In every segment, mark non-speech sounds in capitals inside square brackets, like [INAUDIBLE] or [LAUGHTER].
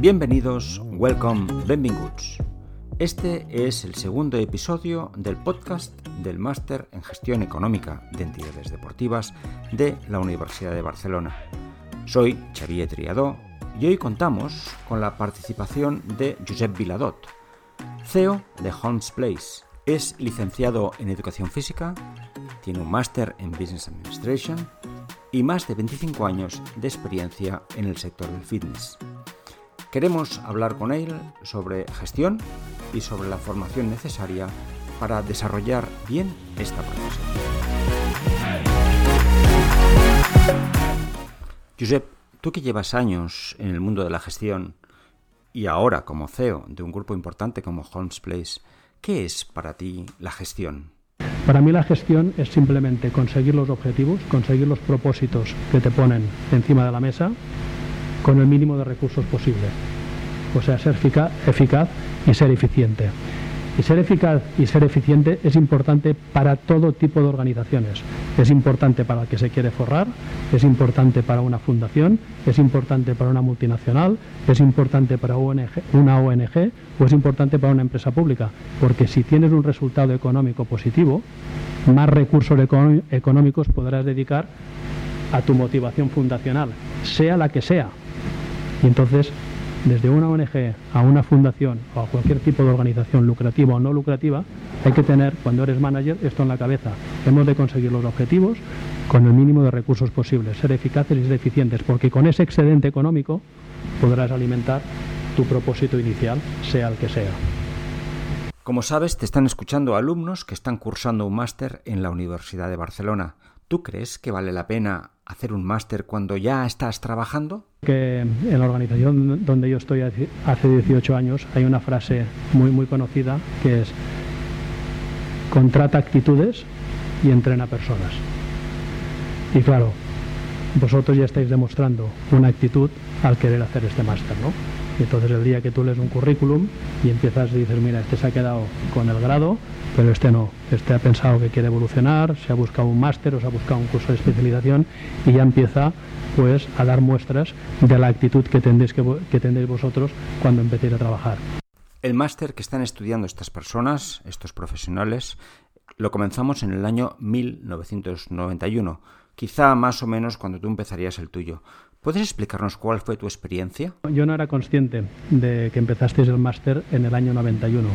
Bienvenidos, welcome, benvinguts. Este es el segundo episodio del podcast del Máster en Gestión Económica de Entidades Deportivas de la Universidad de Barcelona. Soy Xavier Triadó y hoy contamos con la participación de Josep Viladot, CEO de Holmes Place. Es licenciado en Educación Física, tiene un máster en Business Administration y más de 25 años de experiencia en el sector del fitness. Queremos hablar con él sobre gestión y sobre la formación necesaria para desarrollar bien esta profesión. Josep, tú que llevas años en el mundo de la gestión y ahora como CEO de un grupo importante como Holmes Place, ¿qué es para ti la gestión? Para mí la gestión es simplemente conseguir los objetivos, conseguir los propósitos que te ponen encima de la mesa con el mínimo de recursos posible. O sea, ser eficaz, y ser eficiente. Y ser eficaz y ser eficiente es importante para todo tipo de organizaciones. Es importante para el que se quiere forrar, es importante para una fundación, es importante para una multinacional, es importante para una ONG o es importante para una empresa pública. Porque si tienes un resultado económico positivo, más recursos económicos podrás dedicar a tu motivación fundacional, sea la que sea. Y entonces, desde una ONG a una fundación o a cualquier tipo de organización lucrativa o no lucrativa, hay que tener, cuando eres manager, esto en la cabeza. Hemos de conseguir los objetivos con el mínimo de recursos posibles, ser eficaces y ser eficientes, porque con ese excedente económico podrás alimentar tu propósito inicial, sea el que sea. Como sabes, te están escuchando alumnos que están cursando un máster en la Universidad de Barcelona. ¿Tú crees que vale la pena hacer un máster cuando ya estás trabajando? Que en la organización donde yo estoy hace 18 años hay una frase muy muy conocida que es contrata actitudes y entrena personas. Y claro, vosotros ya estáis demostrando una actitud al querer hacer este máster, ¿no? Entonces el día que tú lees un currículum y empiezas y dices, mira, este se ha quedado con el grado, pero este no, este ha pensado que quiere evolucionar, se ha buscado un máster o se ha buscado un curso de especialización y ya empieza pues a dar muestras de la actitud que tendréis, que, que tendréis vosotros cuando empecéis a trabajar. El máster que están estudiando estas personas, estos profesionales, lo comenzamos en el año 1991, quizá más o menos cuando tú empezarías el tuyo. ¿Puedes explicarnos cuál fue tu experiencia? Yo no era consciente de que empezasteis el máster en el año 91,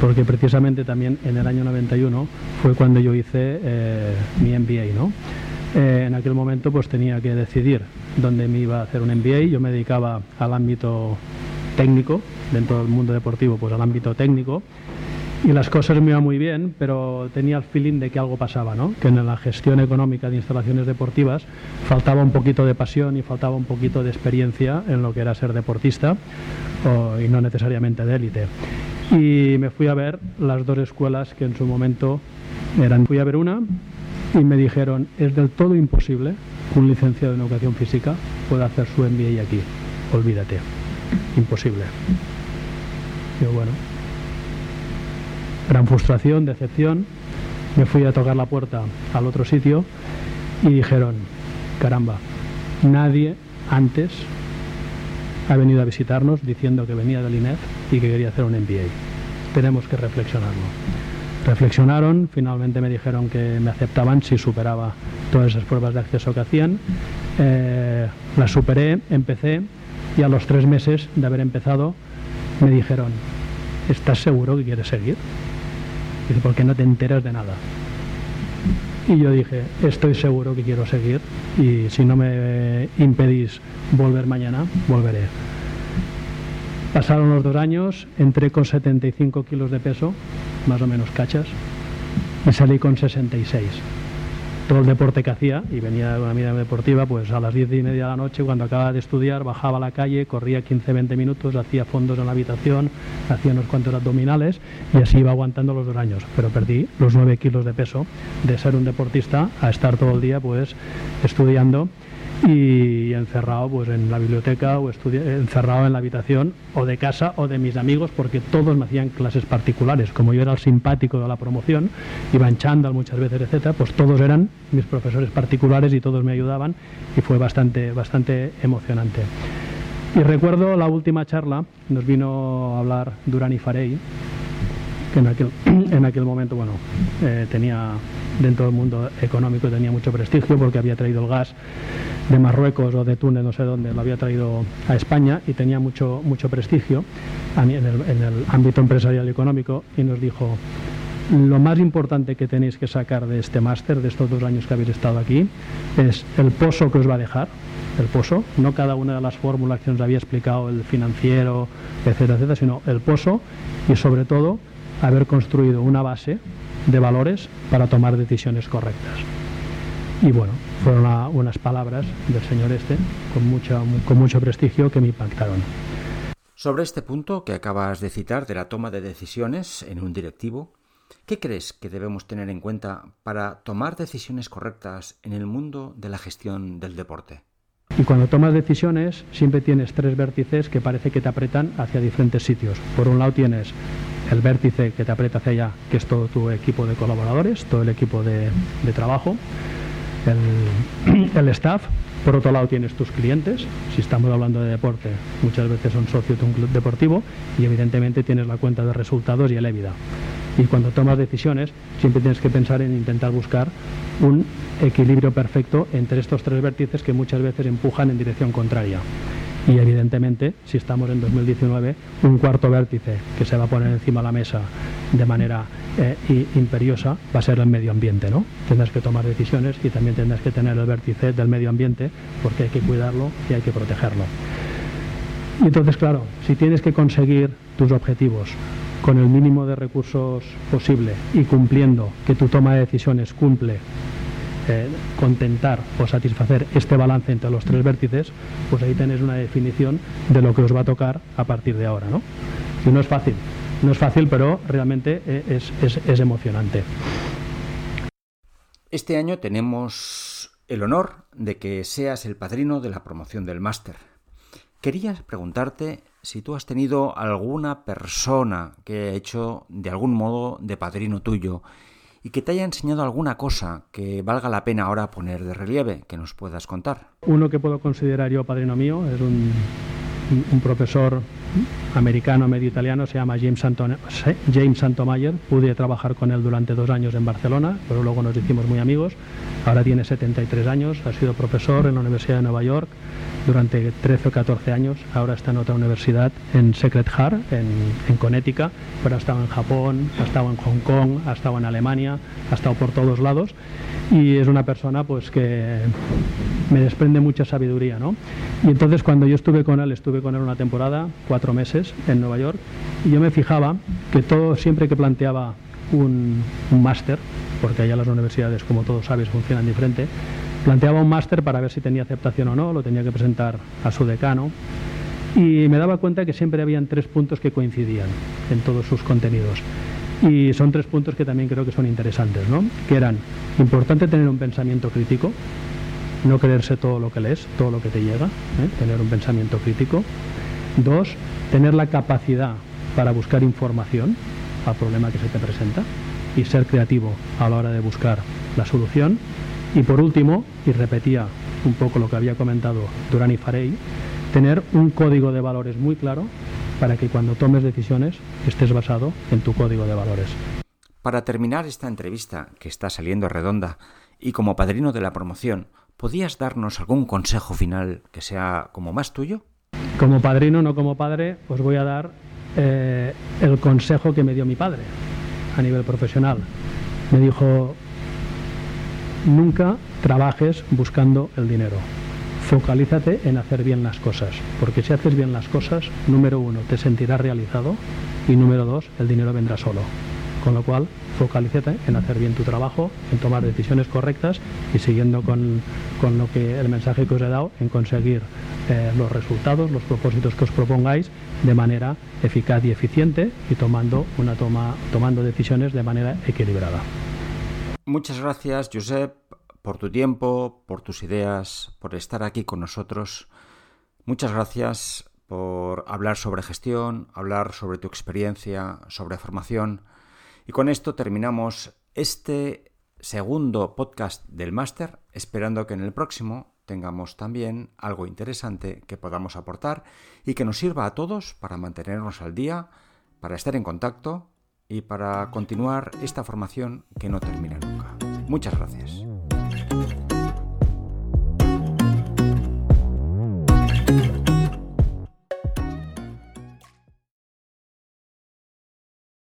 porque precisamente también en el año 91 fue cuando yo hice eh, mi MBA, ¿no? Eh, en aquel momento pues tenía que decidir dónde me iba a hacer un MBA. Yo me dedicaba al ámbito técnico, dentro del mundo deportivo, pues al ámbito técnico y las cosas me iban muy bien, pero tenía el feeling de que algo pasaba, ¿no? que en la gestión económica de instalaciones deportivas faltaba un poquito de pasión y faltaba un poquito de experiencia en lo que era ser deportista y no necesariamente de élite. Y me fui a ver las dos escuelas que en su momento eran. Fui a ver una y me dijeron, es del todo imposible que un licenciado en educación física pueda hacer su MBA aquí. Olvídate. Imposible. Yo, bueno, gran frustración, decepción. Me fui a tocar la puerta al otro sitio y dijeron, caramba, nadie antes ha venido a visitarnos diciendo que venía del INEF y que quería hacer un MBA. Tenemos que reflexionarlo. Reflexionaron, finalmente me dijeron que me aceptaban si superaba todas esas pruebas de acceso que hacían. Eh, las superé, empecé y a los tres meses de haber empezado me dijeron, ¿estás seguro que quieres seguir? Dice, ¿por qué no te enteras de nada? Y yo dije, estoy seguro que quiero seguir y si no me impedís volver mañana, volveré. Pasaron los dos años, entré con 75 kilos de peso, más o menos cachas, y salí con 66 todo el deporte que hacía y venía de una vida deportiva, pues a las 10 y media de la noche, cuando acababa de estudiar, bajaba a la calle, corría 15-20 minutos, hacía fondos en la habitación, hacía unos cuantos abdominales y así iba aguantando los dos años. Pero perdí los 9 kilos de peso de ser un deportista a estar todo el día pues estudiando y encerrado pues en la biblioteca o encerrado en la habitación o de casa o de mis amigos porque todos me hacían clases particulares. Como yo era el simpático de la promoción iba en chándal muchas veces etcétera pues todos eran mis profesores particulares y todos me ayudaban y fue bastante bastante emocionante. Y recuerdo la última charla, nos vino a hablar Durani Farey, que en aquel, [CLEARS THROAT] en aquel momento, bueno, eh, tenía dentro del mundo económico tenía mucho prestigio porque había traído el gas de Marruecos o de Túnez, no sé dónde, lo había traído a España y tenía mucho, mucho prestigio en el, en el ámbito empresarial y económico y nos dijo, lo más importante que tenéis que sacar de este máster, de estos dos años que habéis estado aquí, es el pozo que os va a dejar, el pozo, no cada una de las fórmulas que nos había explicado el financiero, etcétera, etcétera, sino el pozo y sobre todo haber construido una base de valores para tomar decisiones correctas. Y bueno, fueron unas palabras del señor este con, mucha, con mucho prestigio que me impactaron. Sobre este punto que acabas de citar de la toma de decisiones en un directivo, ¿qué crees que debemos tener en cuenta para tomar decisiones correctas en el mundo de la gestión del deporte? Y cuando tomas decisiones siempre tienes tres vértices que parece que te apretan hacia diferentes sitios. Por un lado tienes el vértice que te aprieta hacia allá, que es todo tu equipo de colaboradores, todo el equipo de, trabajo, el, [CLEARS THROAT] el, staff. Por otro lado tienes tus clientes, si estamos hablando de deporte, muchas veces son socios de un club deportivo y evidentemente tienes la cuenta de resultados y el EBITDA. Y cuando tomas decisiones siempre tienes que pensar en intentar buscar un equilibrio perfecto entre estos tres vértices que muchas veces empujan en dirección contraria. Y evidentemente, si estamos en 2019, un cuarto vértice que se va a poner encima de la mesa de manera eh, imperiosa va a ser el medio ambiente, ¿no? Tendrás que tomar decisiones y también tendrás que tener el vértice del medio ambiente porque hay que cuidarlo y hay que protegerlo. Y entonces, claro, si tienes que conseguir tus objetivos con el mínimo de recursos posible y cumpliendo que tu toma de decisiones cumple eh, contentar o satisfacer este balance entre los tres vértices, pues ahí tenéis una definición de lo que os va a tocar a partir de ahora. ¿no? Y no es fácil, no es fácil, pero realmente eh, es, emocionante. Este año tenemos el honor de que seas el padrino de la promoción del máster. Quería preguntarte si tú has tenido alguna persona que ha hecho de algún modo de padrino tuyo y que te haya enseñado alguna cosa que valga la pena ahora poner de relieve, que nos puedas contar. Uno que puedo considerar yo padrino mío es un, profesor americano medio italiano, se llama James, James Santomayer. Pude trabajar con él durante dos años en Barcelona, pero luego nos hicimos muy amigos. Ahora tiene 73 años, ha sido profesor en la Universidad de Nueva York durante 13 o 14 años. Ahora está en otra universidad, en Secret Heart, en, en Connecticut, pero ha estado en Japón, ha estado en Hong Kong, ha estado en Alemania, ha estado por todos lados y es una persona pues que me desprende mucha sabiduría, ¿no? Y entonces cuando yo estuve con él, estuve con él una temporada, cuatro meses en Nueva York, y yo me fijaba que todo, siempre que planteaba un, un máster, porque allá las universidades, como todos sabes, funcionan diferente, planteaba un máster para ver si tenía aceptación o no, lo tenía que presentar a su decano, y me daba cuenta que siempre habían tres puntos que coincidían en todos sus contenidos. Y son tres puntos que también creo que son interesantes, ¿no? Que eran importante tener un pensamiento crítico, no creerse todo lo que lees, todo lo que te llega, ¿eh? tener un pensamiento crítico. Dos, tener la capacidad para buscar información al problema que se te presenta y ser creativo a la hora de buscar la solución. Y por último, y repetía un poco lo que había comentado Durani Farey, tener un código de valores muy claro para que cuando tomes decisiones estés basado en tu código de valores. Para terminar esta entrevista, que está saliendo redonda, y como padrino de la promoción, ¿podías darnos algún consejo final que sea como más tuyo? Como padrino, no como padre, os voy a dar eh, el consejo que me dio mi padre a nivel profesional. Me dijo, nunca trabajes buscando el dinero, focalízate en hacer bien las cosas, porque si haces bien las cosas, número uno, te sentirás realizado y número dos, el dinero vendrá solo. Con lo cual, focalízate en hacer bien tu trabajo, en tomar decisiones correctas y siguiendo con, lo que el mensaje que os he dado, en conseguir eh, los resultados, los propósitos que os propongáis de manera eficaz y eficiente y tomando, una toma, tomando decisiones de manera equilibrada. Muchas gracias, Josep por tu tiempo, por tus ideas, por estar aquí con nosotros. Muchas gracias por hablar sobre gestión, hablar sobre tu experiencia, sobre formación. Y con esto terminamos este segundo podcast del máster, esperando que en el próximo tengamos también algo interesante que podamos aportar y que nos sirva a todos para mantenernos al día, para estar en contacto y para continuar esta formación que no termina nunca. Muchas gracias.